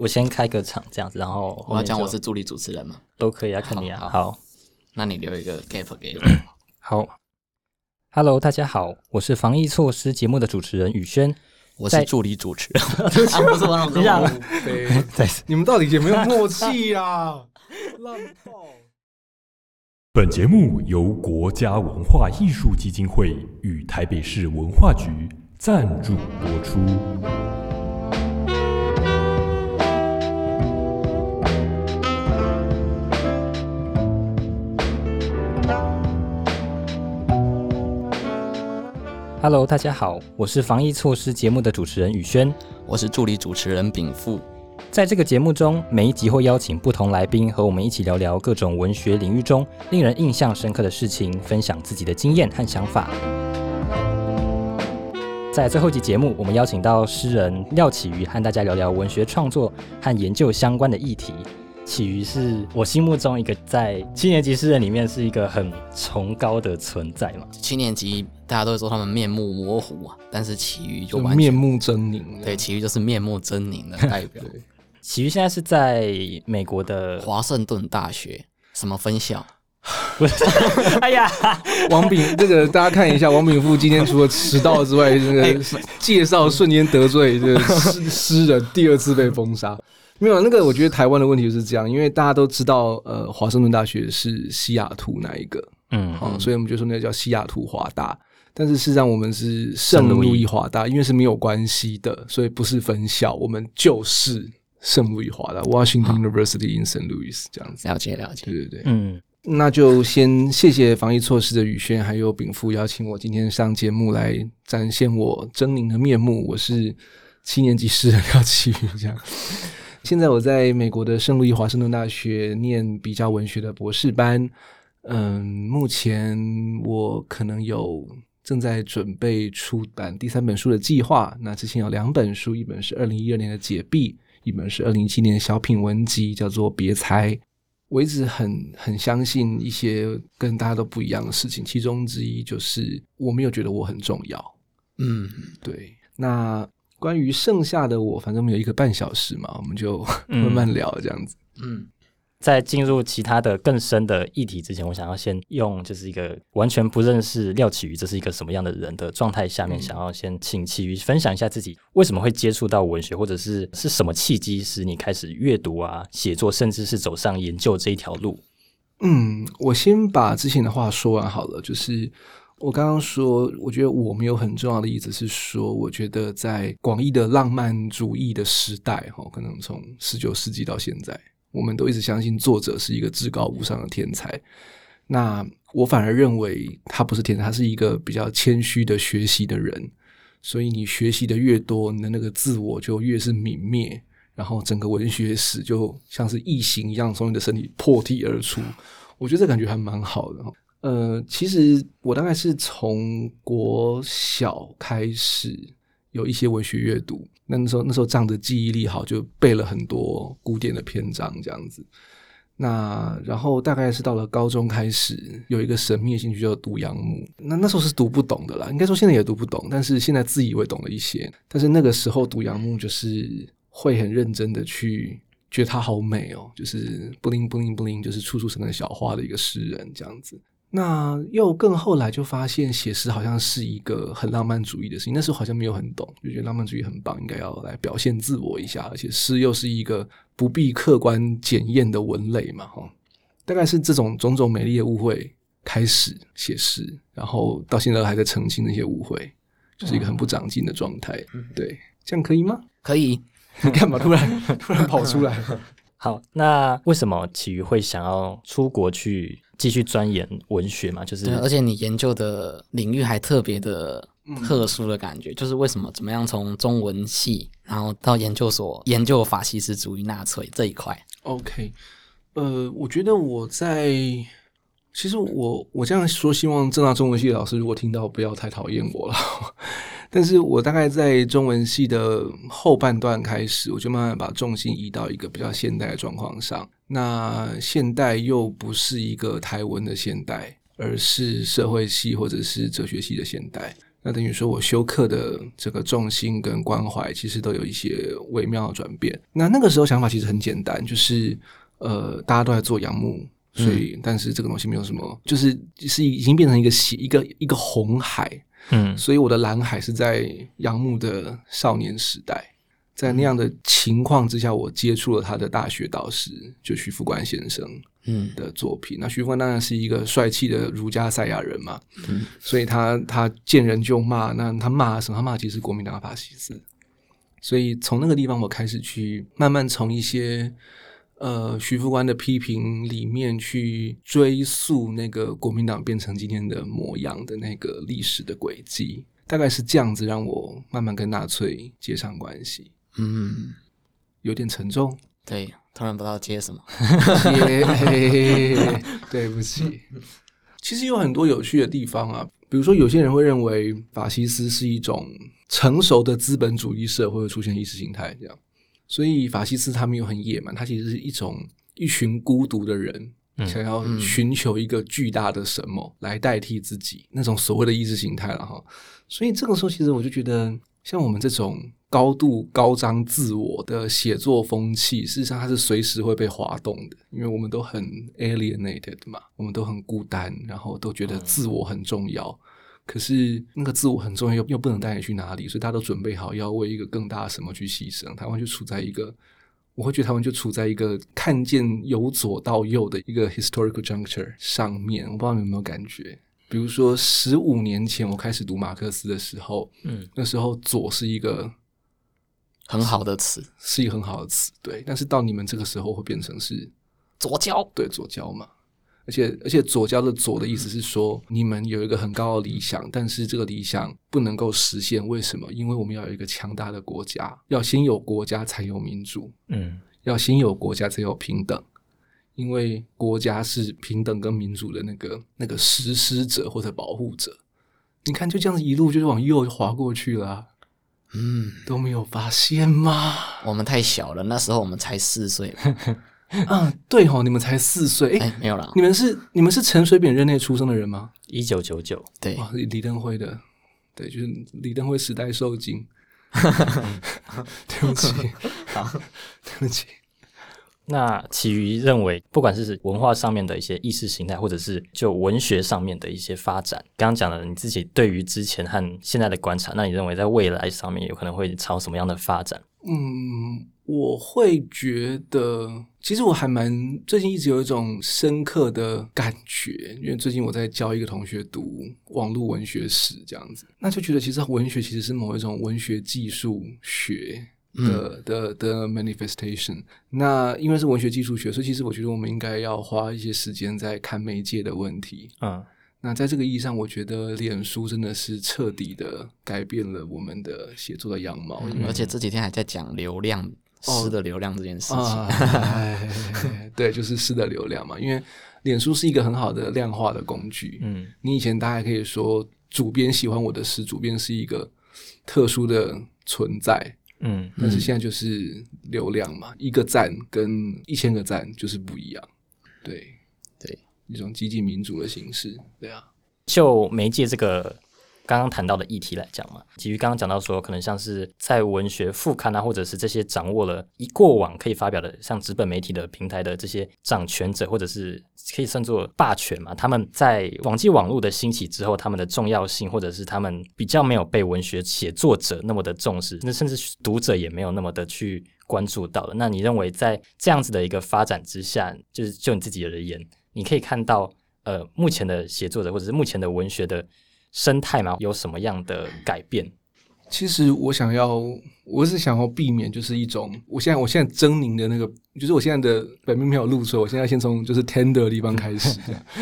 我先开个场这样子，然后我要讲我是助理主持人嘛，都可以啊，看你啊。好好那你留一个 gap 给我。好，Hello，大家好，我是防疫措施节目的主持人宇轩。我是助理主持人，啊不是 我等一下，对，再你们到底有没有默契啊？烂爆！本节目由国家文化艺术基金会与台北市文化局赞助播出。Hello，大家好，我是防疫措施节目的主持人宇轩。我是助理主持人炳富。在这个节目中，每一集会邀请不同来宾和我们一起聊聊各种文学领域中令人印象深刻的事情，分享自己的经验和想法。在最后一集节目，我们邀请到诗人廖启瑜和大家聊聊文学创作和研究相关的议题。启瑜是我心目中一个在七年级诗人里面是一个很崇高的存在嘛。七年级大家都会说他们面目模糊啊，但是奇遇就就完全面目狰狞。对，奇遇就是面目狰狞的代表。启瑜现在是在美国的，华盛顿大学什么分校？不是？哎呀，王炳，这个大家看一下，王炳富今天除了迟到之外，这个介绍瞬间得罪这个诗诗人，第二次被封杀。没有那个，我觉得台湾的问题就是这样，因为大家都知道，呃，华盛顿大学是西雅图那一个，嗯，好、所以我们就说那个叫西雅图华大。但是事实上，我们是圣路易华大，因为是没有关系的，所以不是分校，我们就是圣路易华大 （Washington University in St. Louis） 这样子。了解了解。对对对，嗯，那就先谢谢防疫措施的宇轩还有炳富邀请我今天上节目来展现我狰狞的面目。我是七年级诗人廖启宇，这样。现在我在美国的圣路易华盛顿大学念比较文学的博士班。嗯，目前我可能有正在准备出版第三本书的计划。那之前有两本书，一本是二零一二年的《解闭》，一本是二零一七年的小品文集，叫做《别猜》。我一直很很相信一些跟大家都不一样的事情，其中之一就是我没有觉得我很重要。嗯，对，那关于剩下的我，反正我们有一个半小时嘛，我们就嗯 慢慢聊这样子。嗯，在进入其他的更深的议题之前，我想要先用就是一个完全不认识廖启瑜这是一个什么样的人的状态下面，嗯想要先请启瑜分享一下自己为什么会接触到文学，或者是是什么契机使你开始阅读啊、写作，甚至是走上研究这一条路。嗯，我先把之前的话说完好了。就是我刚刚说，我觉得我没有很重要的意思是说，我觉得在广义的浪漫主义的时代，哈，可能从十九世纪到现在，我们都一直相信作者是一个至高无上的天才。那我反而认为他不是天才，他是一个比较谦虚的学习的人。所以你学习的越多，你的那个自我就越是泯灭，然后整个文学史就像是异形一样从你的身体破体而出。我觉得这感觉还蛮好的。呃，其实我大概是从国小开始有一些文学阅读，那那时候那时候仗着记忆力好，就背了很多古典的篇章这样子。那然后大概是到了高中开始有一个神秘的兴趣，叫读杨牧。那那时候是读不懂的啦，应该说现在也读不懂，但是现在自以为懂了一些。但是那个时候读杨牧就是会很认真的去觉得他好美哦，就是不灵不灵不灵，就是处处生的小花的一个诗人这样子。那又更后来就发现写诗好像是一个很浪漫主义的事情，那时候好像没有很懂，就觉得浪漫主义很棒，应该要来表现自我一下，而且诗又是一个不必客观检验的文类嘛，哈，大概是这种种种美丽的误会开始写诗，然后到现在还在澄清那些误会，就是一个很不长进的状态。对，这样可以吗？可以。你 干嘛突然突然跑出来？好，那为什么启瑜会想要出国去继续钻研文学嘛？就是对，而且你研究的领域还特别的特殊的感觉，就是为什么怎么样从中文系，然后到研究所研究法西斯主义纳粹这一块。OK，呃，我觉得我在，其实我我这样说，希望正大中文系的老师如果听到不要太讨厌我了。但是我大概在中文系的后半段开始，我就慢慢把重心移到一个比较现代的状况上。那现代又不是一个台文的现代，而是社会系或者是哲学系的现代。那等于说我修课的这个重心跟关怀，其实都有一些微妙的转变。那那个时候想法其实很简单，就是呃，大家都在做杨木，所以、但是这个东西没有什么，就是是已经变成一个血一个一个红海，嗯所以我的蓝海是在杨牧的少年时代，在那样的情况之下，我接触了他的大学导师，就徐福官先生嗯的作品。那徐福官当然是一个帅气的儒家赛亚人嘛，所以他他见人就骂，那他骂什么？他骂其实国民党的法西斯。所以从那个地方，我开始去慢慢从一些呃徐副官的批评里面去追溯那个国民党变成今天的模样的那个历史的轨迹，大概是这样子让我慢慢跟纳粹接上关系，嗯，有点沉重。对，突然不知道接什么。耶，对不起。其实有很多有趣的地方啊，比如说有些人会认为法西斯是一种成熟的资本主义社会会出现意识形态这样，所以法西斯他们又很野蛮，他其实是一种一群孤独的人。想要寻求一个巨大的什么来代替自己，那种所谓的意识形态了哈。所以这个时候，其实我就觉得，像我们这种高度高张自我的写作风气，事实上它是随时会被滑动的，因为我们都很 alienated 嘛，我们都很孤单，然后都觉得自我很重要。可是那个自我很重要，又又不能带你去哪里，所以大家都准备好要为一个更大的什么去牺牲。台湾就处在一个，我会觉得台湾就处在一个看见由左到右的一个 historical juncture 上面。我不知道你有没有感觉？比如说十五年前我开始读马克思的时候，嗯，那时候左是一个很好的词，是一个很好的词，对。但是到你们这个时候会变成是左交。对左交嘛，而且而且左交的左的意思是说，你们有一个很高的理想，但是这个理想不能够实现，为什么？因为我们要有一个强大的国家，要先有国家才有民主，嗯要先有国家才有平等，因为国家是平等跟民主的那个那个实施者或者保护者。你看，就这样子一路就是往右滑过去了啊、嗯，都没有发现吗？我们太小了，那时候我们才四岁。啊，对吼，你们才四岁，哎、哎，没有啦你。们是你们是陈水扁任内出生的人吗？一九九九，对，哇，李登辉的，对，就是李登辉时代受精。对不起，对不起。那其余认为，不管是文化上面的一些意识形态，或者是就文学上面的一些发展，刚刚讲了你自己对于之前和现在的观察，那你认为在未来上面有可能会朝什么样的发展？嗯，我会觉得，其实我还蛮最近一直有一种深刻的感觉，因为最近我在教一个同学读网络文学史这样子，那就觉得其实文学其实是某一种文学技术学。的的的 manifestation，那因为是文学技术学，所以其实我觉得我们应该要花一些时间在看媒介的问题。嗯那在这个意义上，我觉得脸书真的是彻底的改变了我们的写作的样貌，而且这几天还在讲流量诗的流量这件事情。啊，哎对，就是诗的流量嘛。因为脸书是一个很好的量化的工具。嗯你以前大家可以说，主编喜欢我的诗，主编是一个特殊的存在，嗯但是现在就是流量嘛，一个赞跟一千个赞就是不一样。对对，一种激进民主的形式。对啊，就媒介这个刚刚谈到的议题来讲嘛，基于刚刚讲到说，可能像是在文学副刊啊，或者是这些掌握了一过往可以发表的像纸本媒体的平台的这些掌权者，或者是可以算作霸权嘛，他们在网际网络的兴起之后，他们的重要性，或者是他们比较没有被文学写作者那么的重视，那甚至读者也没有那么的去关注到了。那你认为在这样子的一个发展之下，就是就你自己而言，你可以看到呃目前的写作者或者是目前的文学的生态嘛，有什么样的改变？其实我想要，我是想要避免就是一种，我现在我现在狰狞的那个，就是我现在的本命没有露出，我现在先从就是 tender 的地方开始。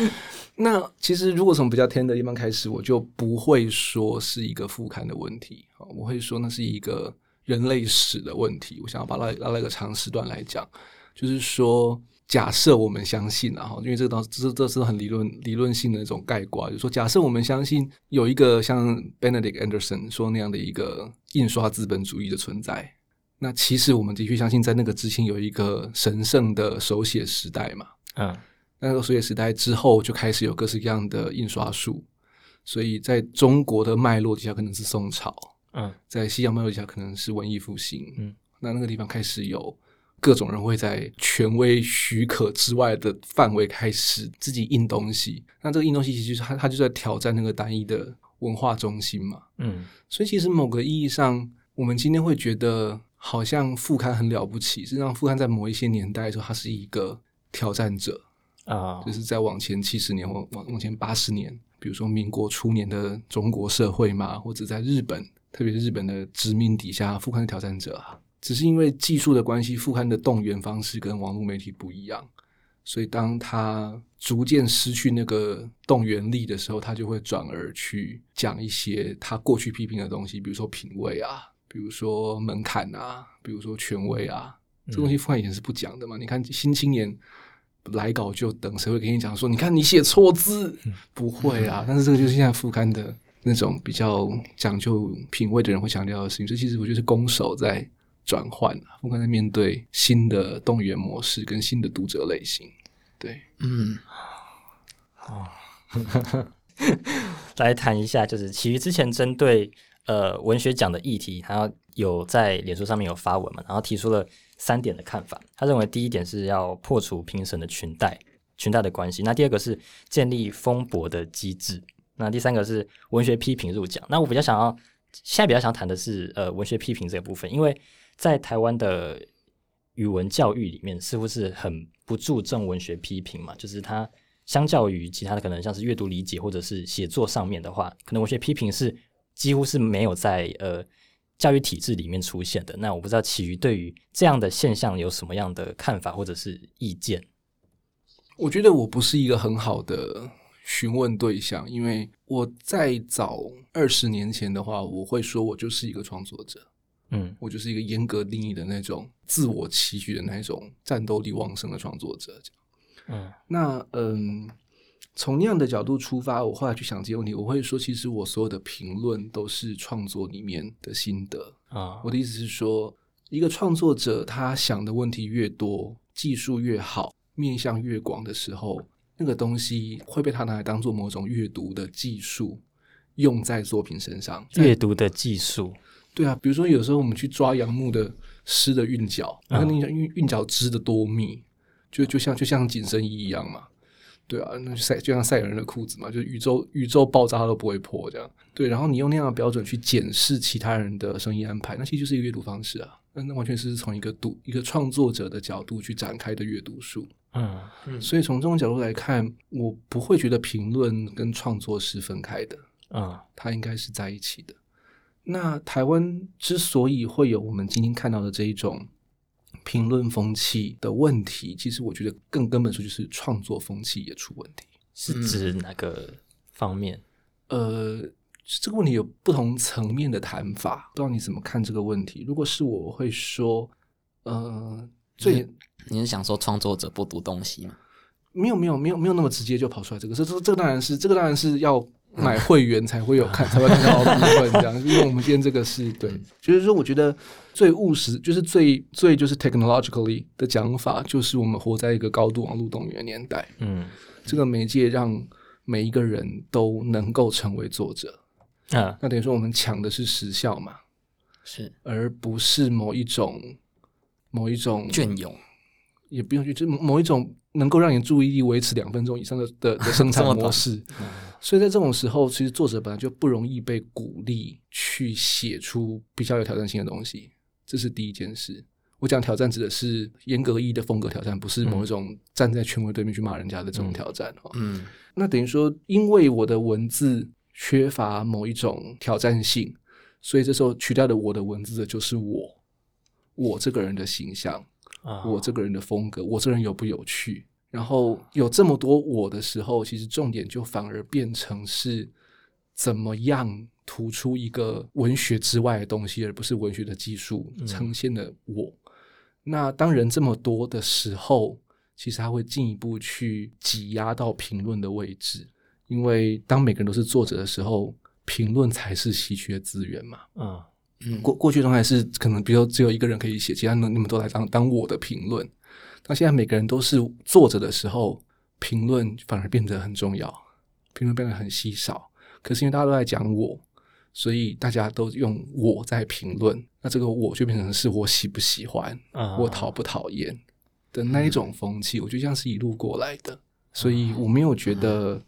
那其实如果从比较 tender 的地方开始，我就不会说是一个副刊的问题，好我会说那是一个人类史的问题。我想要把它拉到一个长时段来讲，就是说。假设我们相信啊，哈，因为这个当这这是很理论理论性的一种概括，就是说，假设我们相信有一个像 Benedict Anderson 说那样的一个印刷资本主义的存在，那其实我们的确相信，在那个之前有一个神圣的手写时代嘛。嗯。那个手写时代之后，就开始有各式各样的印刷术，所以在中国的脉络底下可能是宋朝，嗯。在西洋脉络底下可能是文艺复兴，嗯，那那个地方开始有各种人会在权威许可之外的范围开始自己印东西，那这个印东西其实就是他他就在挑战那个单一的文化中心嘛，嗯。所以其实某个意义上，我们今天会觉得好像副刊很了不起，实际上副刊在某一些年代的时候，它是一个挑战者，啊。就是在往前七十年或往往前八十年，比如说民国初年的中国社会嘛，或者在日本，特别是日本的殖民底下，副刊的挑战者啊，只是因为技术的关系，副刊的动员方式跟网络媒体不一样，所以当他逐渐失去那个动员力的时候，他就会转而去讲一些他过去批评的东西，比如说品味啊，比如说门槛啊，比如说权威啊，这东西副刊以前是不讲的嘛。你看《新青年》来稿就等，谁会跟你讲说，你看你写错字？不会啊。但是这个就是现在副刊的那种比较讲究品味的人会强调的事情。所以其实我觉得是攻守在转换啊，副刊在面对新的动员模式跟新的读者类型。对，嗯，哦 来谈一下，就是其余之前针对呃文学奖的议题，他有在脸书上面有发文嘛，然后提出了三点的看法。他认为第一点是要破除评审的裙带裙带的关系，那第二个是建立风博的机制，那第三个是文学批评入奖。那我比较想要现在比较想谈的是呃文学批评这个部分，因为在台湾的语文教育里面，似乎是很不注重文学批评嘛，就是它相较于其他的可能像是阅读理解或者是写作上面的话，可能文学批评是几乎是没有在呃教育体制里面出现的。那我不知道其余对于这样的现象有什么样的看法或者是意见？我觉得我不是一个很好的询问对象，因为我在早二十年前的话，我会说我就是一个创作者。嗯我就是一个严格定义的那种自我期许的那一种战斗力旺盛的创作者。嗯那嗯，从那样的角度出发，我后来去想这些问题，我会说，其实我所有的评论都是创作里面的心得。啊我的意思是说，一个创作者他想的问题越多，技术越好，面向越广的时候，那个东西会被他拿来当做某种阅读的技术，用在作品身上。在阅读的技术，对啊，比如说有时候我们去抓杨木的诗的韵脚，嗯那个韵韵脚织的多密，就就像就像紧身衣一样嘛。对啊，那就赛就像赛人的裤子嘛，就是宇宙宇宙爆炸都不会破这样。对，然后你用那样的标准去检视其他人的生意安排，那其实就是一个阅读方式啊。那那完全是从一个读一个创作者的角度去展开的阅读术。嗯所以从这种角度来看，我不会觉得评论跟创作是分开的。嗯它应该是在一起的。那台湾之所以会有我们今天看到的这一种评论风气的问题，其实我觉得更根本说就是创作风气也出问题。是指哪个方面？呃，这个问题有不同层面的谈法，不知道你怎么看这个问题。如果是我，我会说，呃，最你是想说创作者不读东西吗？没有没有没有没有那么直接就跑出来这个，这这这个当然是这个当然是要 买会员才会有看才会看到部分这样，因为我们今天这个是对，就是说我觉得最务实就是最最就是 technologically 的讲法，就是我们活在一个高度网络动员的年代，嗯。这个媒介让每一个人都能够成为作者，啊。那等于说我们抢的是时效嘛，是。而不是某一种某一种隽永，也不用去，就某一种能够让你注意力维持两分钟以上的的的生产 模式。所以在这种时候，其实作者本来就不容易被鼓励去写出比较有挑战性的东西，这是第一件事。我讲挑战指的是严格意义的风格挑战，不是某一种站在权威对面去骂人家的这种挑战哦。嗯那等于说，因为我的文字缺乏某一种挑战性，所以这时候取代了我的文字的就是我，我这个人的形象。啊我这个人的风格，我这个人有不有趣。然后有这么多我的时候，其实重点就反而变成是怎么样突出一个文学之外的东西，而不是文学的技术呈现的我。那当人这么多的时候，其实他会进一步去挤压到评论的位置，因为当每个人都是作者的时候，评论才是稀缺资源嘛。嗯嗯过过去状态是可能，比如说只有一个人可以写，其他人你们都来当当我的评论。那现在每个人都是坐着的时候，评论反而变得很重要，评论变得很稀少。可是因为大家都在讲我，所以大家都用我在评论，那这个我就变成是我喜不喜欢，啊。我讨不讨厌的那一种风气，我觉得这样是一路过来的，所以我没有觉得，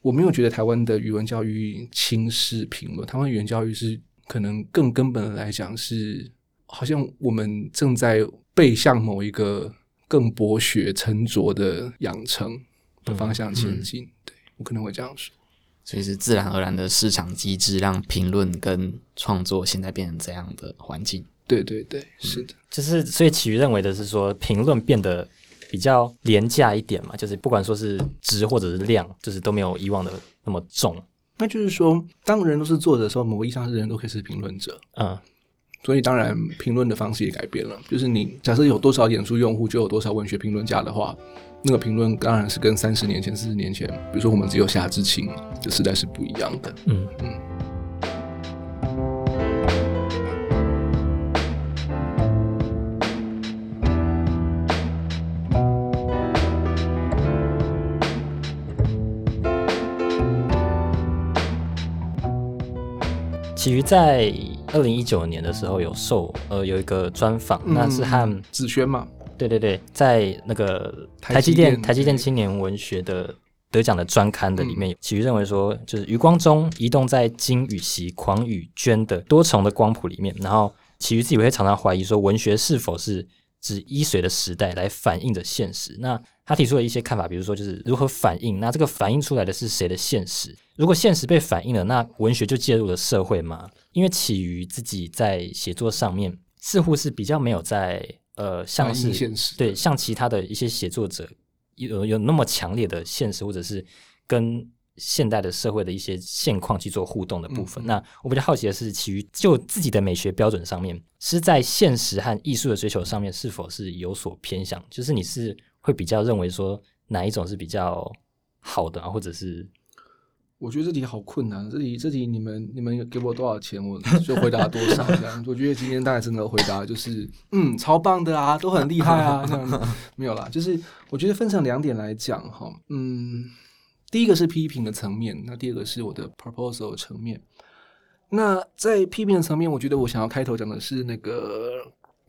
我没有觉得台湾的语文教育轻视评论，台湾语文教育是可能更根本的来讲是，好像我们正在背向某一个更博学沉着的养成的方向前进，对我可能会这样说。所以是自然而然的市场机制，让评论跟创作现在变成这样的环境。对对对，是的，就是所以其余认为的是说，评论变得比较廉价一点嘛，就是不管说是值或者是量，就是都没有以往的那么重。那就是说，当人都是作者的时候，某个意义上是人都可以是评论者。嗯所以当然，评论的方式也改变了。就是你假设有多少演出用户，就有多少文学评论家的话，那个评论当然是跟三十年前、四十年前，比如说我们只有夏之清的时代是不一样的。嗯启瑜在二零一九年的时候有受呃有一个专访，那是和嗯子轩嘛，对对对，在那个台台积积电电台积电青年文学的得奖的专刊的里面，其余认为说，就是余光中移动在金与席、狂与娟的多重的光谱里面，然后其余自己会常常怀疑说，文学是否是指依随的时代来反映着现实？那他提出了一些看法，比如说就是如何反映，那这个反映出来的是谁的现实？如果现实被反映了，那文学就介入了社会吗？因为起于自己在写作上面似乎是比较没有在呃，像是对像其他的一些写作者有有那么强烈的现实，或者是跟现代的社会的一些现况去做互动的部分。嗯那我比较好奇的是，其余就自己的美学标准上面，是在现实和艺术的追求上面是否是有所偏向？就是你是会比较认为说哪一种是比较好的啊，或者是我觉得这题好困难，这题这题你们你们给我多少钱，我就回答多少这样。我觉得今天大概真的回答就是，嗯，超棒的啊，都很厉害啊，这样没有啦。就是我觉得分成两点来讲哈，嗯，第一个是批评的层面，那第二个是我的 proposal 层面。那在批评的层面，我觉得我想要开头讲的是那个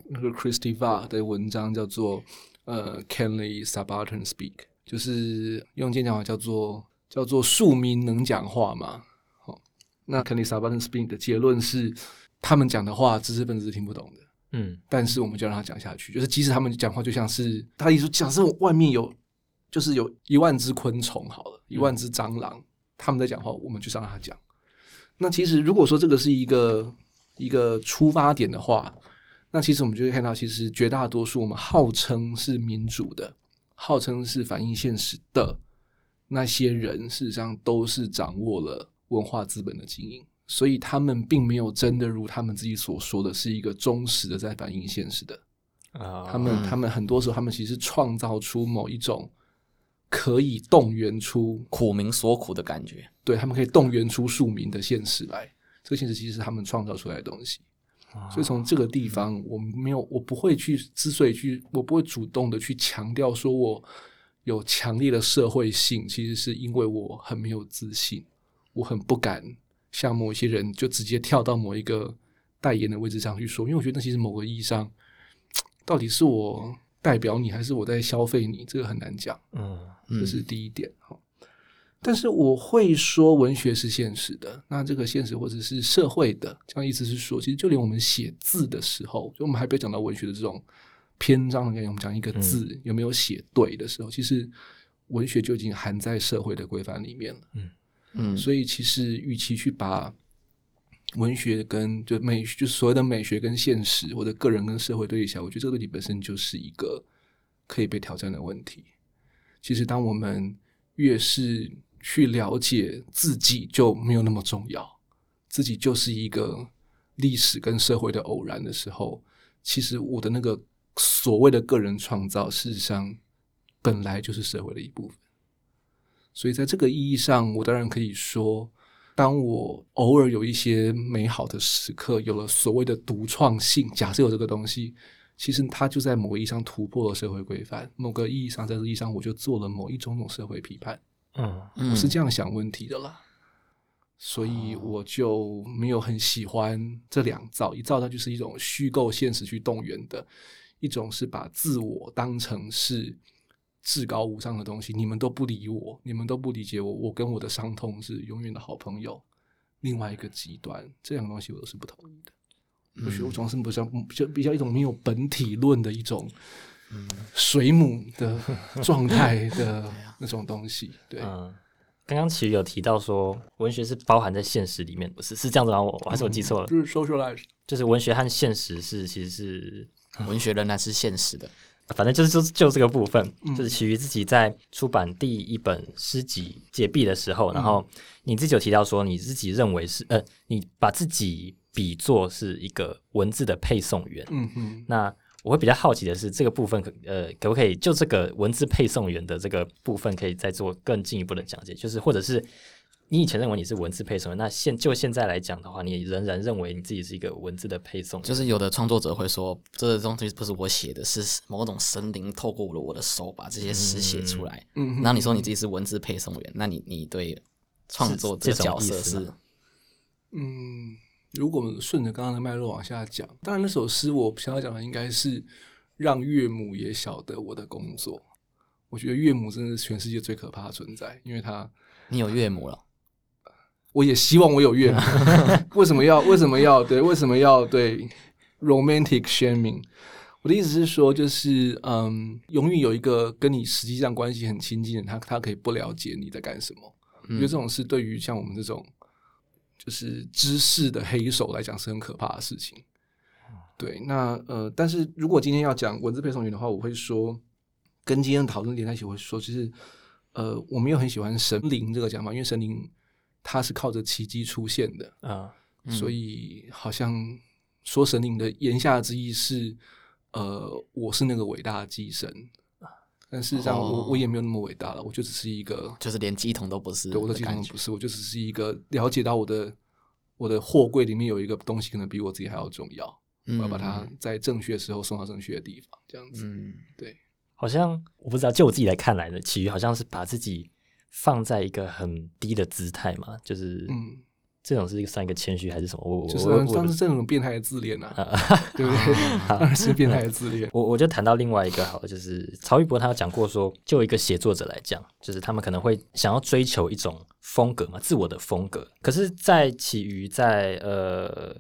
那个 Christy Va 的文章，叫做呃 Can the Subaltern Speak，就是用今天讲法叫做叫做庶民能讲话吗？好，那 Can the Subaltern Speak 的结论是，他们讲的话知识分子是听不懂的。嗯但是我们就让他讲下去，就是即使他们讲话就像是他的意思，假设外面有就是有一万只昆虫好了，一万只蟑螂，他们在讲话，我们就让他讲。那其实如果说这个是一个一个出发点的话，那其实我们就会看到，其实绝大多数我们号称是民主的，号称是反映现实的那些人，事实上都是掌握了文化资本的经营。所以他们并没有真的如他们自己所说的是一个忠实的在反映现实的，啊，他们嗯他们很多时候他们其实创造出某一种可以动员出苦民所苦的感觉。对他们可以动员出庶民的现实来，这个现实其实是他们创造出来的东西。所以从这个地方，我没有，我不会去，之所以去，我不会主动的去强调说我有强烈的社会性，其实是因为我很没有自信，我很不敢像某一些人就直接跳到某一个代言的位置上去说，因为我觉得那其实某个意义上，到底是我代表你，还是我在消费你，这个很难讲。嗯这是第一点哈。但是我会说，文学是现实的，那这个现实或者是社会的，这样意思是说，其实就连我们写字的时候，就我们还不要讲到文学的这种篇章的概念，我们讲一个字、有没有写对的时候，其实文学就已经含在社会的规范里面了。嗯嗯，所以其实与其去把文学跟就美就是所谓的美学跟现实或者个人跟社会对立起来，我觉得这个问题本身就是一个可以被挑战的问题。其实当我们越是去了解自己，就没有那么重要，自己就是一个历史跟社会的偶然的时候，其实我的那个所谓的个人创造，事实上本来就是社会的一部分。所以在这个意义上，我当然可以说，当我偶尔有一些美好的时刻，有了所谓的独创性，假设有这个东西，其实它就在某个意义上突破了社会规范，某个意义上，在这个意义上，我就做了某一种种社会批判，嗯嗯我是这样想问题的啦。所以我就没有很喜欢这两造。一造它就是一种虚构现实去动员的，一种是把自我当成是至高无上的东西。你们都不理我，你们都不理解我，我跟我的伤痛是永远的好朋友。另外一个极端，这两个东西我都是不同意的。我觉得我总是比较比较比较一种没有本体论的一种水母的 状态的那种东西。对，嗯，刚刚其实有提到说，文学是包含在现实里面，不是是这样子吗？我我还是我记错了？就是 socialize，就是文学和现实是其实是文学仍然是现实的。反正就是就就这个部分，就是其余自己在出版第一本诗集《解闭》的时候，然后你自己有提到说，你自己认为是呃，你把自己比作是一个文字的配送员。嗯嗯，那我会比较好奇的是，这个部分可呃，可不可以就这个文字配送员的这个部分，可以再做更进一步的讲解？就是或者是。你以前认为你是文字配送员，那现就现在来讲的话，你仍然认为你自己是一个文字的配送。就是有的创作者会说，这东西不是我写的，是某种神灵透过了我的手把这些诗写出来。嗯，那你说你自己是文字配送员，那你你对创作这角色是？嗯，如果顺着刚刚的脉络往下讲，当然那首诗我想要讲的应该是让岳母也晓得我的工作。我觉得岳母真的是全世界最可怕的存在，因为他你有岳母了。我也希望我有岳母，为什么要为什么要对为什么要对 romantic shaming？我的意思是说，就是嗯，永远有一个跟你实际上关系很亲近的人，他他可以不了解你在干什么。我觉得这种事对于像我们这种就是知识的黑手来讲是很可怕的事情。对，那呃，但是如果今天要讲文字配送员的话，我会说跟今天的讨论连在一起，我会说其实呃，我没有很喜欢神灵这个讲法，因为神灵。他是靠着奇迹出现的。啊，所以好像说神灵的言下之意是，呃，我是那个伟大的祭神。但事实上我我也没有那么伟大了，我就只是一个，就是连鸡桶都不是，对，我的鸡桶不是，我就只是一个了解到我的我的货柜里面有一个东西可能比我自己还要重要，我要把它在正确的时候送到正确的地方，这样子，嗯，对，好像我不知道，就我自己来看来呢，其余好像是把自己。放在一个很低的姿态嘛，就是嗯，这种是一个算一个谦虚还是什么？我就是当时这种变态的自恋啊，对不对？当然是变态的自恋。我我就谈到另外一个好，就是曹玉博他有讲过说，就一个写作者来讲，就是他们可能会想要追求一种风格嘛，自我的风格。可是，在起于在呃，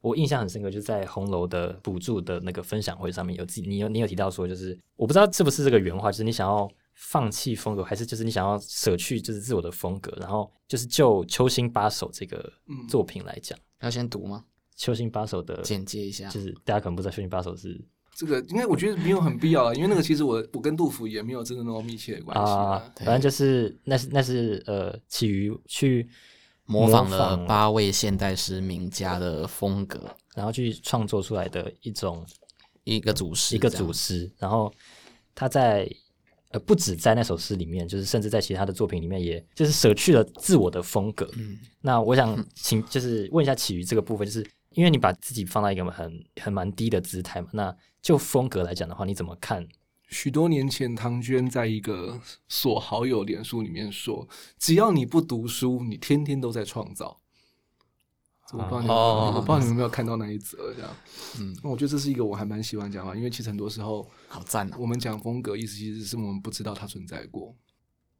我印象很深刻，就在红楼的补助的那个分享会上面有自己，你有你有提到说，就是我不知道是不是这个原话，就是你想要。放弃风格，还是就是你想要舍去就是自我的风格，然后就是就《秋兴八首》这个作品来讲，要先读吗？《秋兴八首》的简介一下，就是大家可能不知道《秋兴八首》是这个，因为我觉得没有很必要了，因为那个其实我我跟杜甫也没有真的那么密切的关系啊。反正就是那是那是呃，起于去模仿了八位现代诗名家的风格，然后去创作出来的一种一个祖诗，一个祖诗，然后他在。呃，不止在那首诗里面，就是甚至在其他的作品里面，也就是舍去了自我的风格。嗯，那我想请就是问一下启瑜这个部分，就是因为你把自己放到一个很很蛮低的姿态嘛，那就风格来讲的话，你怎么看？许多年前，唐娟在一个所好友脸书里面说：“只要你不读书，你天天都在创造。”我不知道，我不知道你们有没有看到那一则这样。嗯，我觉得这是一个我还蛮喜欢讲话，因为其实很多时候，好赞我们讲风格，意思其实是我们不知道它存在过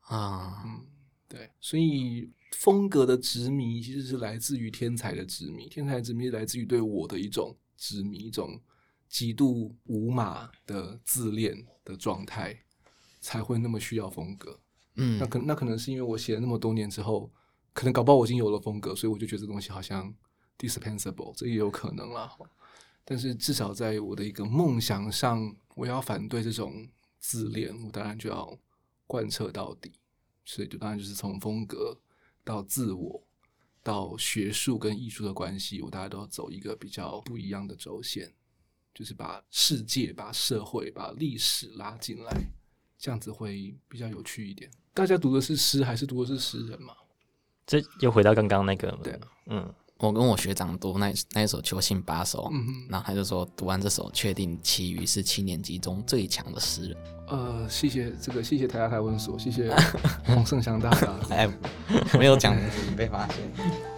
啊。嗯，对，所以风格的执迷其实是来自于天才的执迷，天才的执迷来自于对我的一种执迷，一种极度无码的自恋的状态，才会那么需要风格。嗯，那可那可能是因为我写了那么多年之后。可能搞不好我已经有了风格，所以我就觉得这东西好像 dispensable，这也有可能啦。但是至少在我的一个梦想上，我要反对这种自恋，我当然就要贯彻到底。所以就当然就是从风格到自我到学术跟艺术的关系，我大家都要走一个比较不一样的轴线，就是把世界、把社会、把历史拉进来，这样子会比较有趣一点。大家读的是诗还是读的是诗人嘛？这又回到刚刚那个，对，嗯，我跟我学长读那那一首《球星八首》，嗯然后他就说读完这首，确定其余是七年级中最强的诗人。呃，谢谢这个，谢谢台大台文所，谢谢 黄胜祥大大。哎，没有讲你被发现。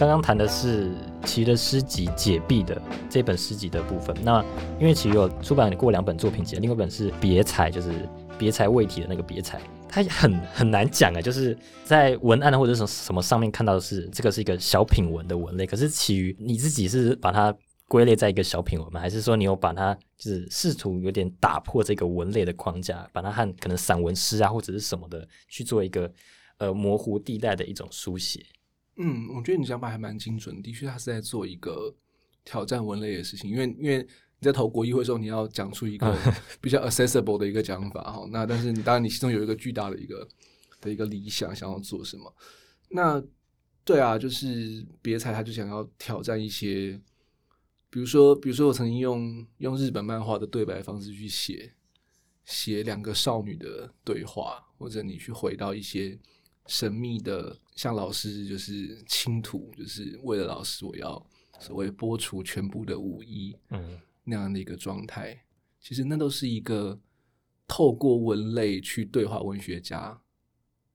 刚刚谈的是其的诗集《解闭》的这本诗集的部分。那因为其有出版过两本作品集，另外一本是别裁，就是别裁未体的那个别裁，它很很难讲啊，就是在文案或者什什么上面看到的是这个是一个小品文的文类，可是其余你自己是把它归类在一个小品文吗？还是说你有把它就是试图有点打破这个文类的框架，把它和可能散文诗啊或者是什么的去做一个呃模糊地带的一种书写？嗯，我觉得你想法还蛮精准，的确他是在做一个挑战文类的事情，因为因为你在投国议会的时候，你要讲出一个比较 accessible 的一个讲法哈，那但是你当然你心中有一个巨大的一个的一个理想，想要做什么？那对啊，就是别才他就想要挑战一些，比如说比如说我曾经用用日本漫画的对白方式去写写两个少女的对话，或者你去回到一些。神秘的，像老师就是倾吐，就是为了老师，我要所谓剥除全部的武衣，嗯，那样的一个状态。其实那都是一个透过文类去对话文学家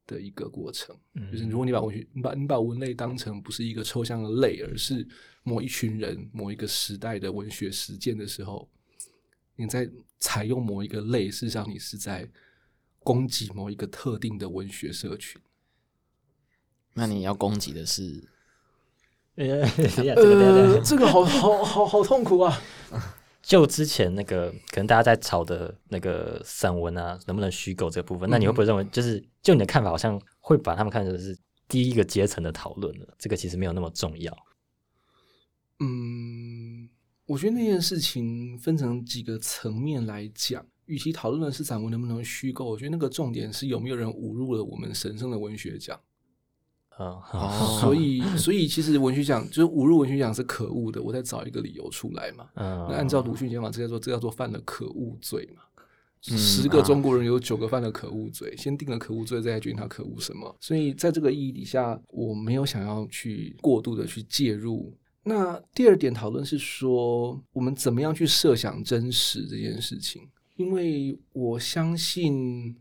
的一个过程。嗯就是如果你把文学，你把你把文类当成不是一个抽象的类，而是某一群人、某一个时代的文学实践的时候，你在采用某一个类，事实上你是在攻击某一个特定的文学社群。那你要攻击的是，呃，呃，这个好好好好痛苦啊！就之前那个可能大家在吵的那个散文啊，能不能虚构这个部分，那你会不会认为，就是就你的看法，好像会把他们看成是第一个阶层的讨论了？这个其实没有那么重要。嗯，我觉得那件事情分成几个层面来讲，与其讨论的是散文能不能虚构，我觉得那个重点是有没有人侮辱了我们神圣的文学奖。嗯，哦所以，所以其实文学奖就是侮辱文学奖是可恶的，我再找一个理由出来嘛。嗯，那按照鲁迅讲法，这叫做这叫做犯了可恶罪嘛。嗯十个中国人有九个犯了可恶罪，先定了可恶罪，再来决定他可恶什么。所以在这个意义底下，我没有想要去过度的去介入。那第二点讨论是说，我们怎么样去设想真实这件事情？因为我相信，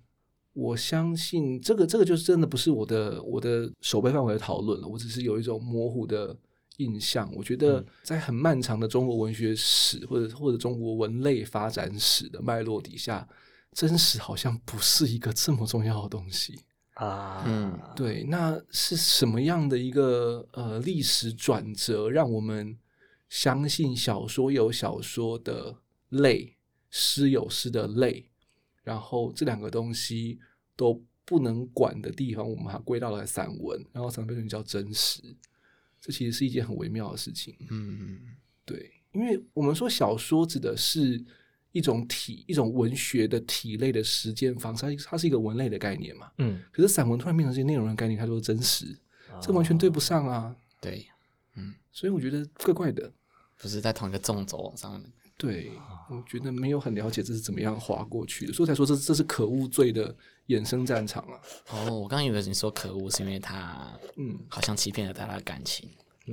我相信这个这个就是真的不是我的我的手背范围的讨论了。我只是有一种模糊的印象。我觉得在很漫长的中国文学史或者或者中国文类发展史的脉络底下，真实好像不是一个这么重要的东西。啊，嗯对，那是什么样的一个呃历史转折，让我们相信小说有小说的类，诗有诗的类，然后这两个东西都不能管的地方，我们把它归到了散文，然后散文变成叫真实，这其实是一件很微妙的事情。嗯对，因为我们说小说指的是一种体、一种文学的体类的实践方式，它它是一个文类的概念嘛。嗯，可是散文突然变成这些内容的概念，它就是真实，这完全对不上啊。对，嗯所以我觉得怪怪的。不是在同一个纵轴上面。对，我觉得没有很了解这是怎么样划过去的，所以才说这这是可恶罪的衍生战场啊。哦，我刚刚以为你说可恶，是因为他嗯，好像欺骗了大家的感情。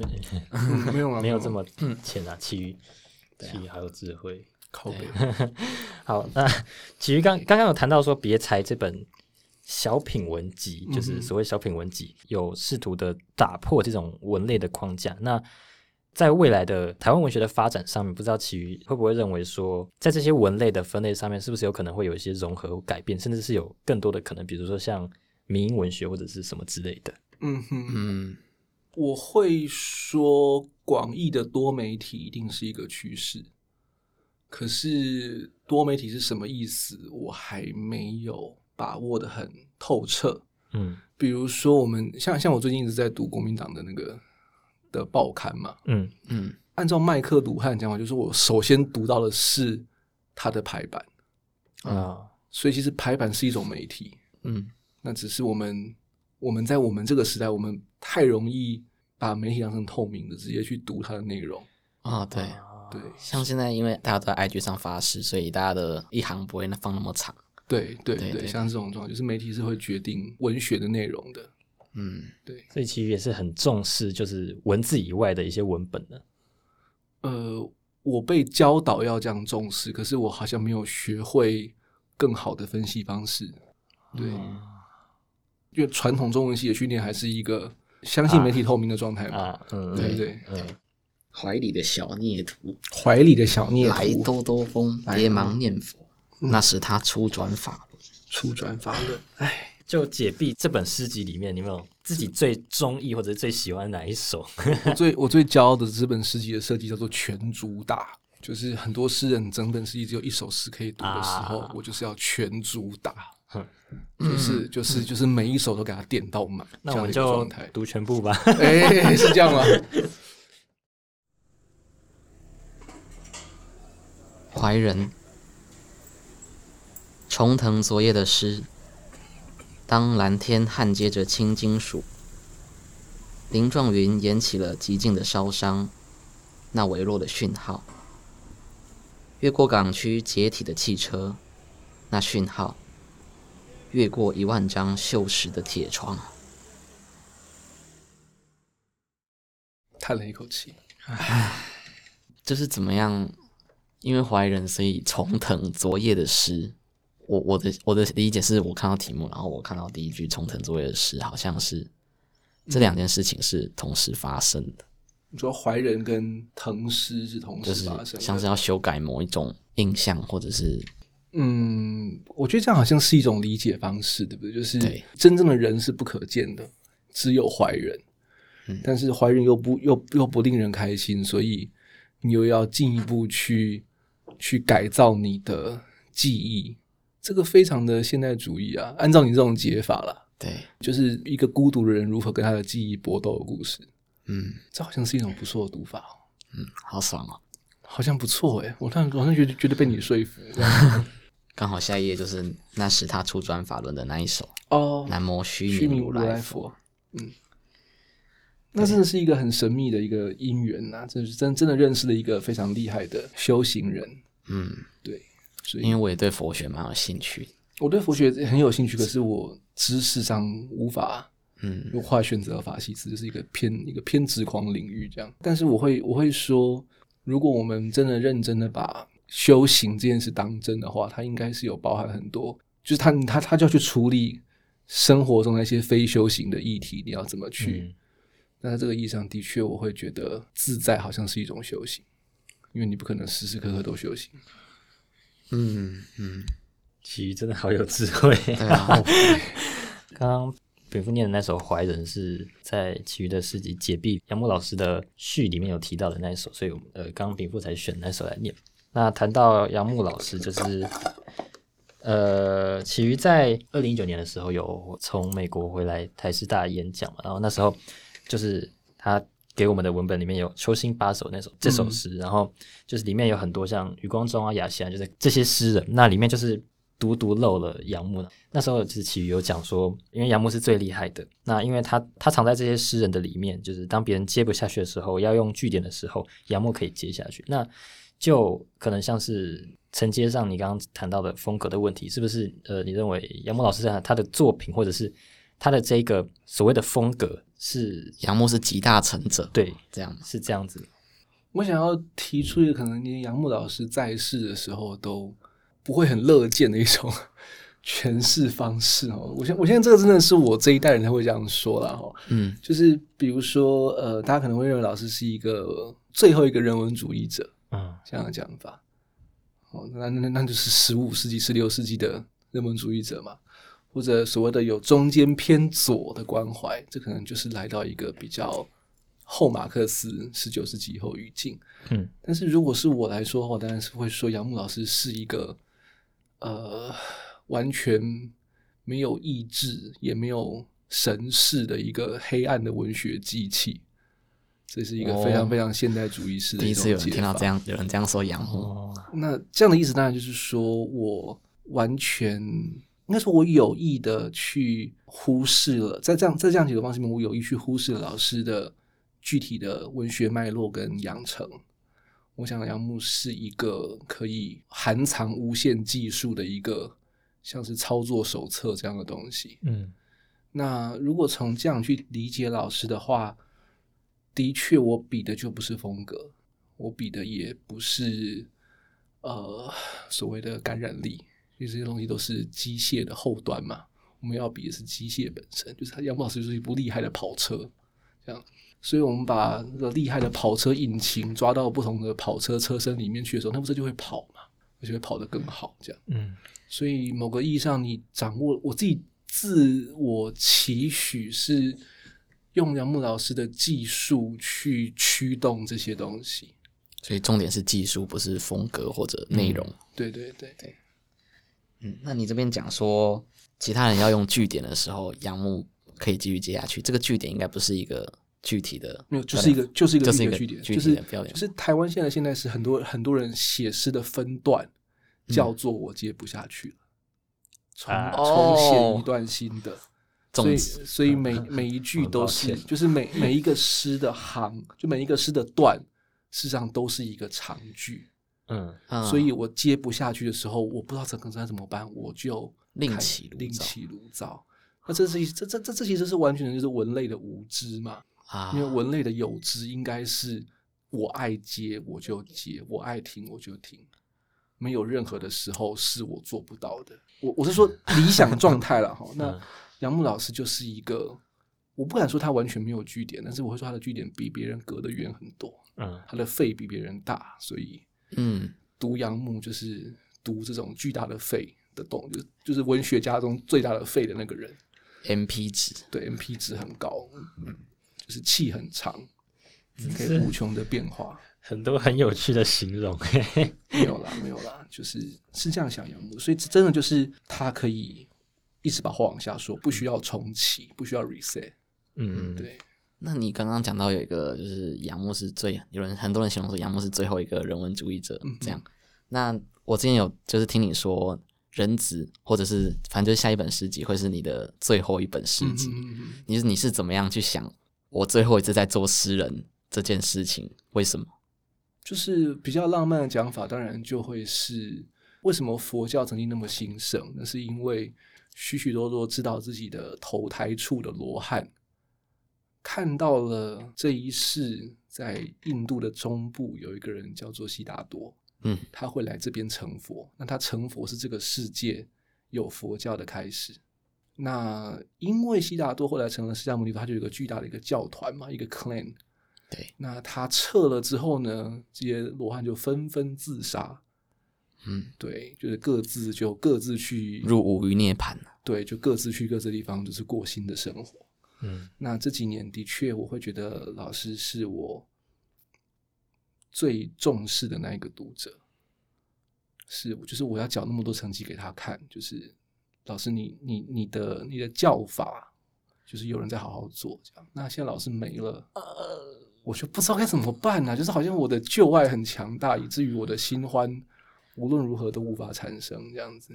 嗯没有啊，没有这么浅啊，其余 其余还有智慧。靠背。好，那其余刚刚刚有谈到说，别裁这本小品文集，就是所谓小品文集，有试图的打破这种文类的框架。那在未来的台湾文学的发展上面，不知道其余会不会认为说，在这些文类的分类上面，是不是有可能会有一些融合改变，甚至是有更多的可能，比如说像民营文学或者是什么之类的。嗯哼，嗯我会说广义的多媒体一定是一个趋势，可是多媒体是什么意思，我还没有把握的很透彻。嗯比如说，我们像像我最近一直在读国民党的那个的报刊嘛，嗯。嗯。按照麦克鲁汉讲法，就是我首先读到的是他的排版，啊。所以其实排版是一种媒体，嗯。那只是我们我们在我们这个时代，我们太容易把媒体当成透明的，直接去读它的内容。啊。对。对，像现在因为大家都在 IG 上发誓，所以大家的一行不会放那么长。对对对，像这种状况，就是媒体是会决定文学的内容的。嗯，对，所以其实也是很重视，就是文字以外的一些文本的。呃，我被教导要这样重视，可是我好像没有学会更好的分析方式。对，因为传统中文系的训练还是一个相信媒体透明的状态嘛。嗯，对对，嗯。怀里的小孽徒，怀里的小孽徒，来兜兜风，别忙念佛。那是他初转法轮，初转法轮，哎。就《解壁》这本诗集里面，你有没有自己最中意或者最喜欢哪一首？我最我最骄傲的这本诗集的设计叫做全主打，就是很多诗人整本诗集只有一首诗可以读的时候，我就是要全主打，就是 就是就是每一首都给它点到满。那我们就读全部吧。哎，是这样吗？怀仁，重藤昨夜的诗。当蓝天焊接着青金属，鳞状云演起了极静的烧伤，那微弱的讯号。越过港区解体的汽车，那讯号。越过一万张锈蚀的铁窗，叹了一口气。唉，这是怎么样？因为怀人，所以重藤昨夜的诗。我我的我的理解是我看到题目，然后我看到第一句冲藤作业的诗，好像是这两件事情是同时发生的。你说怀人跟藤诗是同时发生，像是要修改某一种印象，或者是嗯，我觉得这样好像是一种理解方式，对不对？就是真正的人是不可见的，只有怀人。嗯，但是怀人又不又又不令人开心，所以你又要进一步去去改造你的记忆。这个非常的现代主义啊！按照你这种解法了，对，就是一个孤独的人如何跟他的记忆搏斗的故事。嗯，这好像是一种不错的读法哦。嗯，好爽哦，好像不错哎，我突然好像觉得觉得被你说服。刚好下一页就是那时他出转法轮的那一首哦，南无虚弥如来佛。嗯，那真的是一个很神秘的一个因缘呐，这是真真的认识了一个非常厉害的修行人。嗯，对。因为我也对佛学蛮有兴趣，我对佛学很有兴趣，可是我知识上无法，嗯，用快选择法系，这是一个偏一个偏执狂领域这样。但是我会我会说，如果我们真的认真的把修行这件事当真的话，它应该是有包含很多，就是他他他就要去处理生活中那些非修行的议题，你要怎么去？那在这个意义上的确，我会觉得自在好像是一种修行，因为你不可能时时刻刻都修行。嗯嗯，其实真的好有智慧。刚刚蝙蝠念的那首《怀人》是在其余的诗集《解壁》杨牧老师的序里面有提到的那一首，所以呃刚刚蝙蝠才选那首来念。那谈到杨牧老师，就是呃，其余在二零一九年的时候有从美国回来台师大演讲嘛，然后那时候就是他。给我们的文本里面有《秋兴八首》那首这首诗，然后就是里面有很多像余光中啊、雅西啊，就是这些诗人，那里面就是独独漏了杨牧。那时候就是其余有讲说，因为杨牧是最厉害的，那因为他他藏在这些诗人的里面，就是当别人接不下去的时候，要用句点的时候，杨牧可以接下去。那就可能像是承接上你刚刚谈到的风格的问题，是不是？呃，你认为杨牧老师在他的作品或者是他的这个所谓的风格？是杨牧是集大成者，对，这样是这样子。我想要提出一个可能连杨牧老师在世的时候都不会很乐见的一种 诠释方式哦。我现我现在这个真的是我这一代人才会这样说了哈。嗯，就是比如说呃，大家可能会认为老师是一个最后一个人文主义者，嗯，这样的讲法。哦，那那那就是十五世纪、十六世纪的人文主义者嘛。或者所谓的有中间偏左的关怀，这可能就是来到一个比较后马克思十九世纪以后语境。嗯，但是如果是我来说的话，当然是会说杨牧老师是一个呃完全没有意志也没有神识的一个黑暗的文学机器。这是一个非常非常现代主义式的。第一次有人听到这样有人这样说杨牧，那这样的意思当然就是说我完全。应该说，我有意的去忽视了，在这样在这样几个方式里面，我有意去忽视了老师的具体的文学脉络跟养成。我想杨牧是一个可以含藏无限技术的一个，像是操作手册这样的东西。嗯，那如果从这样去理解老师的话，的确我比的就不是风格，我比的也不是呃所谓的感染力，因为这些东西都是机械的后端嘛。我们要比的是机械本身，就是他杨牧老师就是一部厉害的跑车，这样。所以我们把那个厉害的跑车引擎抓到不同的跑车车身里面去的时候，那不是就会跑嘛？而且会跑得更好，这样。嗯，所以某个意义上，你掌握我自己自我期许是用杨牧老师的技术去驱动这些东西。所以重点是技术，不是风格或者内容。对对对对。嗯，那你这边讲说，其他人要用句点的时候，杨木可以继续接下去。这个句点应该不是一个。具体的没有，就是一个，就是一个就是一个据点，就是就是台湾现在现在是很多很多人写诗的分段叫做我接不下去了，重重写一段新的，所以所以每每一句都是，就是每每一个诗的行，就每一个诗的段，事实上都是一个长句，嗯，所以我接不下去的时候，我不知道怎该怎么办，我就另起另起炉灶，那这是这这这这其实是完全就是文类的无知嘛。因为文类的有知应该是我爱接我就接，我爱听我就听，没有任何的时候是我做不到的。我我是说 理想状态了哈。那杨木老师就是一个，我不敢说他完全没有据点，但是我会说他的据点比别人隔得远很多。嗯，他的肺比别人大，所以嗯，读杨木就是读这种巨大的肺的洞，就就是文学家中最大的肺的那个人。M P 值对 M P 值很高。就是气很长，可以无穷的变化，很多很有趣的形容。没有啦，没有啦，就是是这样想杨牧，所以真的就是他可以一直把话往下说，不需要重启，不需要 reset。嗯，对。那你刚刚讲到有一个，就是杨牧是最有人很多人形容说杨牧是最后一个人文主义者，这样。那我之前有就是听你说，人子或者是反正就是下一本诗集会是你的最后一本诗集，你是你是怎么样去想？我最后一次在做诗人这件事情，为什么？就是比较浪漫的讲法，当然就会是为什么佛教曾经那么兴盛？那是因为许许多多知道自己的投胎处的罗汉，看到了这一世在印度的中部有一个人叫做悉达多，嗯，他会来这边成佛。那他成佛是这个世界有佛教的开始。那因为悉达多后来成了释迦牟尼佛，他就有个巨大的一个教团嘛，一个 clan。对，那他撤了之后呢，这些罗汉就纷纷自杀。嗯，对，就是各自就各自去入五余涅槃对，就各自去各自地方，就是过新的生活。嗯，那这几年的确，我会觉得老师是我最重视的那一个读者，是就是我要缴那么多成绩给他看，就是。老师，你你你的你的教法，就是有人在好好做这样。那现在老师没了，我就不知道该怎么办呢？就是好像我的旧爱很强大，以至于我的新欢无论如何都无法产生这样子。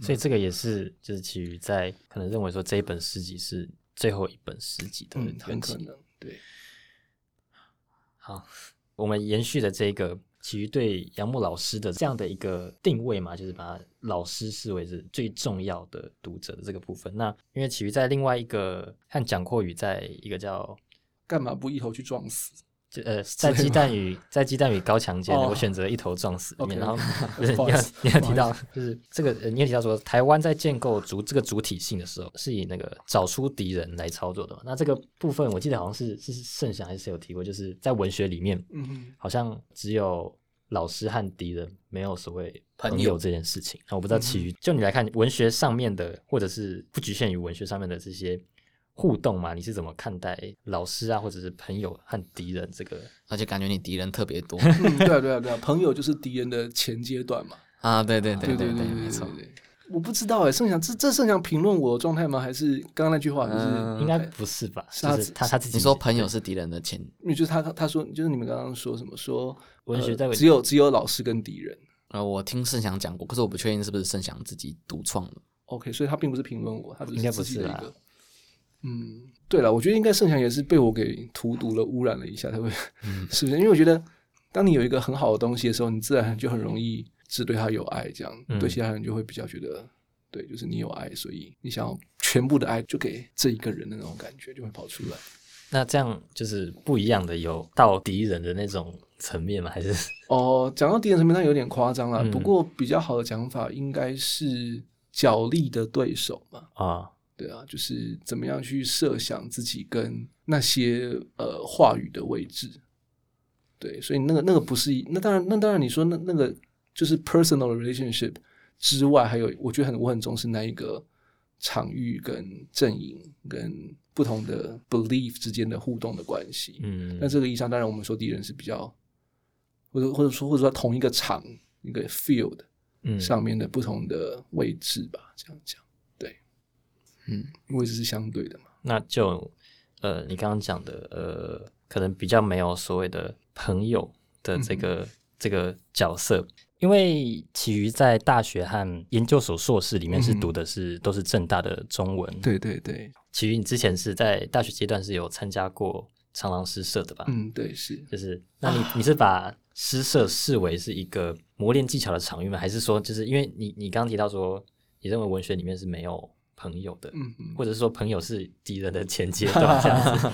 所以这个也是，就是基于在可能认为说这一本诗集是最后一本诗集的，很可能对。好，我们延续的这个。其余对杨牧老师的这样的一个定位嘛，就是把老师视为是最重要的读者的这个部分。那因为其余在另外一个和蒋阔宇在一个叫干嘛不一头去撞死？呃，在鸡蛋与在鸡蛋与高墙间，我选择一头撞死里面。然后你要你要提到，就是这个你也提到说，台湾在建构主这个主体性的时候，是以那个找出敌人来操作的。那这个部分，我记得好像是是盛祥还是谁有提过，就是在文学里面，嗯，好像只有老师和敌人，没有所谓朋友这件事情。那我不知道其余就你来看文学上面的，或者是不局限于文学上面的这些。互动嘛，你是怎么看待老师啊，或者是朋友和敌人这个？而且感觉你敌人特别多。对啊，对啊，对啊，朋友就是敌人的前阶段嘛。啊，对对对对对对，没错。我不知道哎，盛祥这这盛祥评论我的状态吗？还是刚刚那句话？就是应该不是吧？他他他自己你说朋友是敌人的前，因为就是他他说就是你们刚刚说什么说文学在只有只有老师跟敌人。呃，我听盛祥讲过，可是我不确定是不是盛祥自己独创的。OK，所以他并不是评论我，他应该不是一个。嗯，对了，我觉得应该盛翔也是被我给荼毒了、污染了一下，他会，是不是？因为我觉得，当你有一个很好的东西的时候，你自然就很容易只对他有爱，这样对其他人就会比较觉得，对，就是你有爱，所以你想要全部的爱就给这一个人的那种感觉就会跑出来。那这样就是不一样的，有到敌人的那种层面吗？还是哦，讲到敌人层面，那有点夸张了。不过比较好的讲法应该是角力的对手嘛。啊。对啊，就是怎么样去设想自己跟那些呃话语的位置。对，所以那个那个不是那当然那当然你说那那个就是 personal relationship 之外，还有我觉得很我很重视那一个场域跟阵营跟不同的 belief 之间的互动的关系。嗯，那这个意义上，当然我们说敌人是比较或者或者说或者说同一个场一个 field 上面的不同的位置吧，这样讲。嗯，位置是相对的嘛？那就呃，你刚刚讲的呃，可能比较没有所谓的朋友的这个这个角色，因为其余在大学和研究所硕士里面是读的是都是正大的中文。对对对，其余你之前是在大学阶段是有参加过长廊诗社的吧？嗯，对，是，就是那你你是把诗社视为是一个磨练技巧的场域吗？还是说，就是因为你你刚刚提到说，你认为文学里面是没有？朋友的，嗯嗯，或者说朋友是敌人的前阶段 这样子。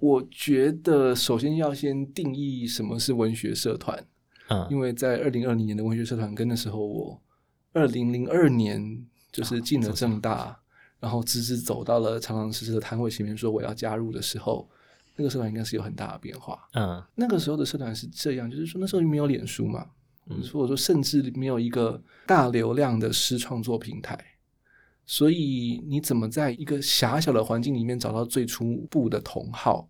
我觉得首先要先定义什么是文学社团，嗯，因为在二零二零年的文学社团跟的时候，我二零零二年就是进了正大，然后直直走到了长长实实的摊位前面说我要加入的时候，那个社团应该是有很大的变化。嗯，那个时候的社团是这样，就是说那时候没有脸书嘛，嗯，所以我说甚至没有一个大流量的诗创作平台。所以你怎么在一个狭小的环境里面找到最初步的同好？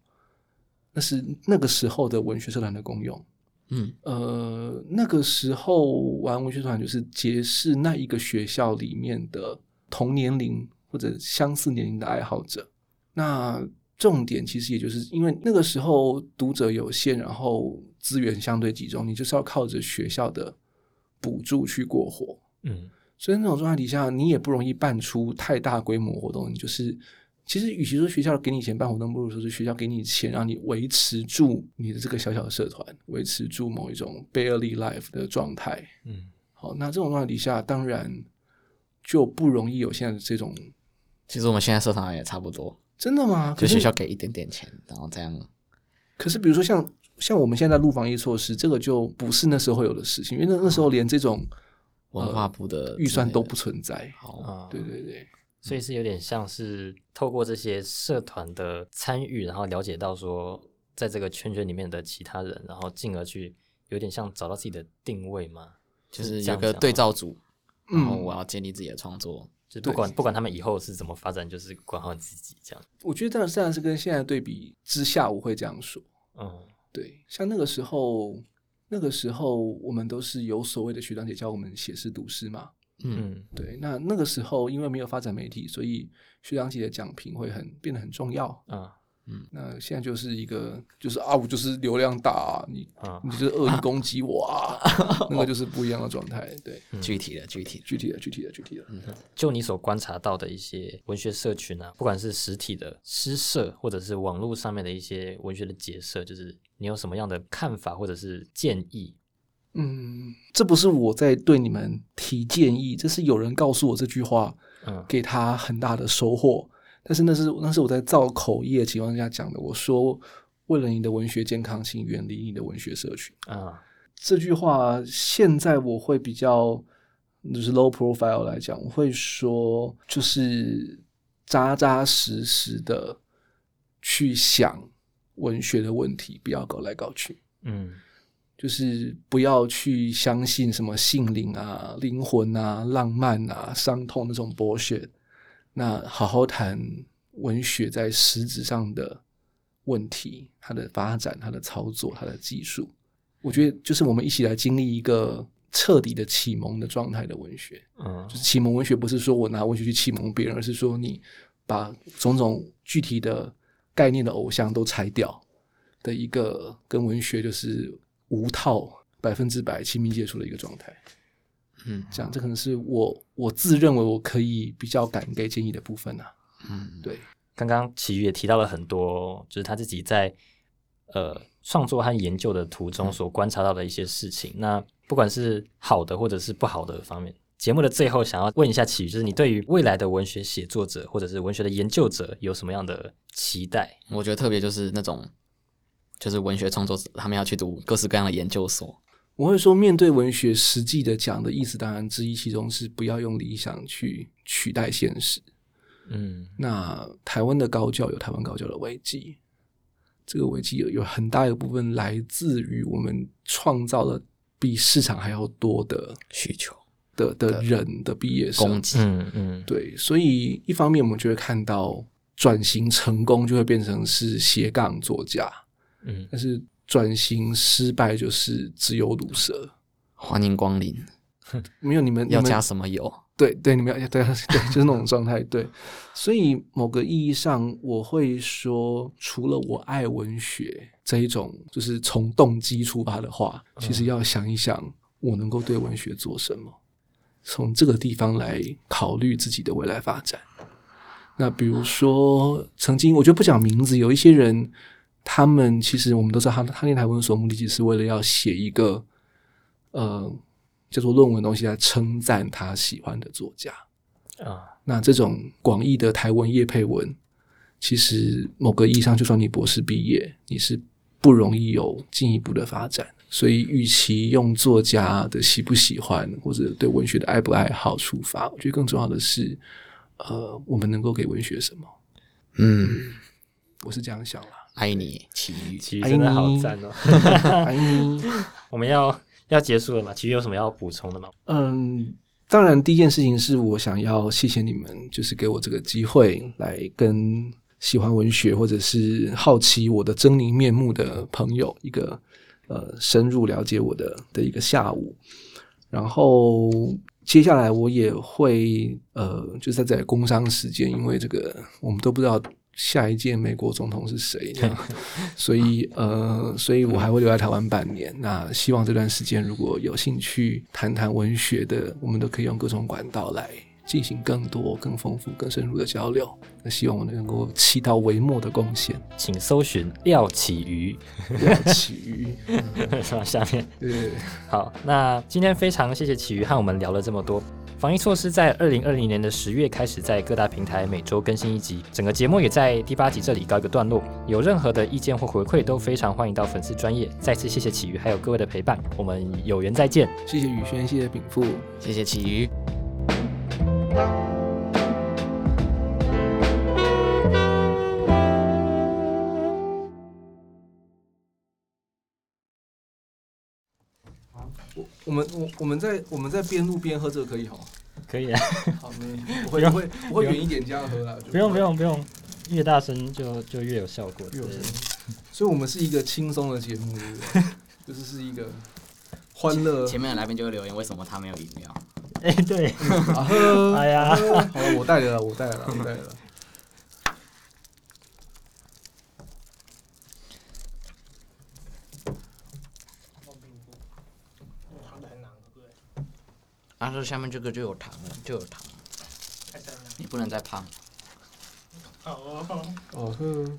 那是那个时候的文学社团的功用。嗯，呃，那个时候玩文学团就是结识那一个学校里面的同年龄或者相似年龄的爱好者。那重点其实也就是因为那个时候读者有限，然后资源相对集中，你就是要靠着学校的补助去过活。嗯。所以那种状态底下，你也不容易办出太大规模活动。你就是，其实与其说学校给你钱办活动，不如说是学校给你钱，让你维持住你的这个小小的社团，维持住某一种 barely life 的状态。嗯，好，那这种状态底下，当然就不容易有现在的这种。其实我们现在社团也差不多。真的吗？就学校给一点点钱，然后这样。可是比如说像像我们现在录防疫措施，这个就不是那时候会有的事情，因为那那时候连这种。文化部的预算都不存在，好。对对对，所以是有点像是透过这些社团的参与，然后了解到说，在这个圈圈里面的其他人，然后进而去有点像找到自己的定位嘛，就是有个对照组，然后我要建立自己的创作，就不管不管他们以后是怎么发展，就是管好你自己这样。我觉得这样自然是跟现在对比之下，我会这样说，嗯，对，像那个时候。那个时候，我们都是有所谓的学长姐教我们写诗读诗嘛。嗯，对。那那个时候，因为没有发展媒体，所以学长姐的讲评会很变得很重要啊。嗯，那现在就是一个，就是啊，我就是流量大，你啊你就是恶意攻击我啊，那个就是不一样的状态。对，具体的，具体的，具体的，具体的，具体的。就你所观察到的一些文学社群啊，不管是实体的诗社，或者是网络上面的一些文学的结社，就是你有什么样的看法或者是建议？嗯，这不是我在对你们提建议，这是有人告诉我这句话，嗯，给他很大的收获。但是那是那是我在造口业情况下讲的。我说，为了你的文学健康，请远离你的文学社群啊。这句话现在我会比较就是 low profile 来讲，我会说就是扎扎实实的去想文学的问题，不要搞来搞去。嗯，就是不要去相信什么性灵啊、灵魂啊、浪漫啊、伤痛那种剥削。那好好谈文学在实质上的问题，它的发展、它的操作、它的技术，我觉得就是我们一起来经历一个彻底的启蒙的状态的文学。嗯，就是启蒙文学不是说我拿文学去启蒙别人，而是说你把种种具体的概念的偶像都拆掉的一个跟文学就是无套百分之百亲密接触的一个状态。嗯，这样这可能是我我自认为我可以比较敢给建议的部分呢。嗯，对。刚刚奇宇也提到了很多，就是他自己在呃创作和研究的途中所观察到的一些事情。那不管是好的或者是不好的方面，节目的最后想要问一下奇宇，就是你对于未来的文学写作者或者是文学的研究者有什么样的期待？我觉得特别就是那种，就是文学创作者，他们要去读各式各样的研究所。我会说，面对文学实际的讲的意思，当然之一其中是不要用理想去取代现实。嗯，那台湾的高教有台湾高教的危机，这个危机有有很大一部分来自于我们创造了比市场还要多的需求的的人的毕业生。嗯嗯，对，所以一方面我们就会看到转型成功就会变成是斜杠作家，嗯，但是。转型失败就是只有卤蛇，欢迎光临。没有你们要加什么油？对对，你们要 对对，就是那种状态。对，所以某个意义上，我会说，除了我爱文学这一种，就是从动机出发的话，其实要想一想，我能够对文学做什么，从这个地方来考虑自己的未来发展。那比如说，曾经我觉得不讲名字，有一些人。他们其实我们都知道，他他念台文所目的，其实是为了要写一个呃叫做论文东西来称赞他喜欢的作家啊。那这种广义的台文叶配文，其实某个意义上，就算你博士毕业，你是不容易有进一步的发展。所以，与其用作家的喜不喜欢或者对文学的爱不爱好出发，我觉得更重要的是，呃，我们能够给文学什么？嗯，我是这样想啦。爱你，奇遇，奇遇真的好赞哦！爱你，我们要要结束了嘛？奇遇有什么要补充的吗？嗯，当然，第一件事情是我想要谢谢你们，就是给我这个机会来跟喜欢文学或者是好奇我的狰狞面目的朋友一个呃深入了解我的的一个下午。然后接下来我也会呃，就在在工商时间，因为这个我们都不知道。下一届美国总统是谁？所以呃，所以我还会留在台湾半年。那希望这段时间如果有兴趣谈谈文学的，我们都可以用各种管道来进行更多、更丰富、更深入的交流。那希望我能够起到微末的贡献。请搜寻廖启瑜，廖启瑜 是吧？下面对，好。那今天非常谢谢启瑜和我们聊了这么多。防疫措施在二零二零年的十月开始在各大平台每周更新一集，整个节目也在第八集这里告一个段落。有任何的意见或回馈，都非常欢迎到粉丝专业。再次谢谢启瑜还有各位的陪伴，我们有缘再见。谢谢宇轩，谢谢禀赋，谢谢启瑜。我们我我们在我们在边录边喝这个可以哈？可以啊。好，我 会会我会远一点这样喝啦。不用不用不用，越大声就就越有效果。越有声。所以，我们是一个轻松的节目？就是是一个欢乐。前面的来宾就会留言，为什么他没有饮料？哎，对。喝。哎呀，好了，我带了，我带了，我带了。但是下面这个就有糖了，就有糖。你不能再胖。哦哦呵。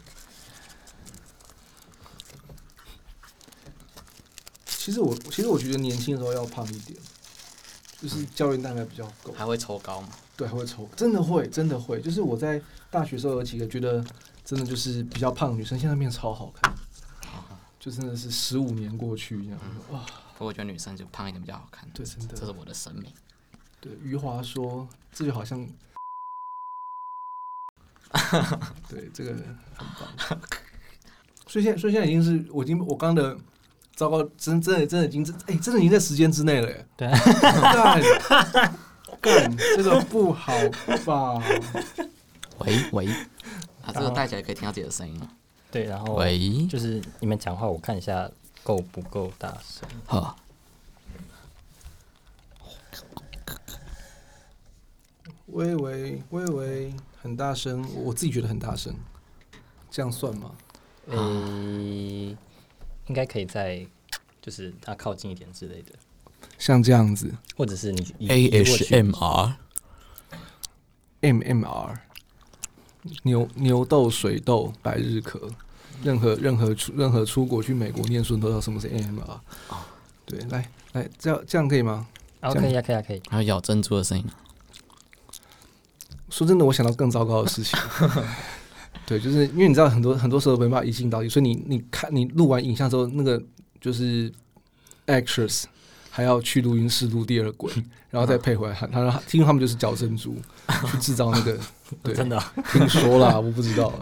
其实我其实我觉得年轻的时候要胖一点，就是胶原蛋白比较够。还会抽高吗？对，还会抽，真的会，真的会。就是我在大学时候有几个觉得真的就是比较胖的女生，现在变超好看。就真的是十五年过去一样，哇！我觉得女生就胖一点比较好看。对，真的，这是我的审美。对，余华说，这就好像，对，这个很棒。所以现在，所以现在已经是，我已经，我刚的糟糕，真真的真的已经，哎，真的已经在时间之内了。对，干，干，这个不好吧？喂喂，啊，这个戴起来可以听到自己的声音了。对，然后喂，就是你们讲话，我看一下够不够大声。好。喂喂喂喂，很大声，我自己觉得很大声，这样算吗？诶，应该可以再，就是它靠近一点之类的，像这样子，或者是你 ASMR，MMR，牛牛豆、水豆、百日咳，任何任何出任何出国去美国念书都要什么是 AMR 啊？对，来来，这样这样可以吗？可以啊，可以啊，可以。还有咬珍珠的声音。说真的，我想到更糟糕的事情。对，就是因为你知道很多很多时候没办法一镜到底，所以你你看你录完影像之后，那个就是 actress 还要去录音室录第二轨，然后再配回来。他说，听说他们就是嚼珍珠去制造那个，对，真的听说啦，我不知道。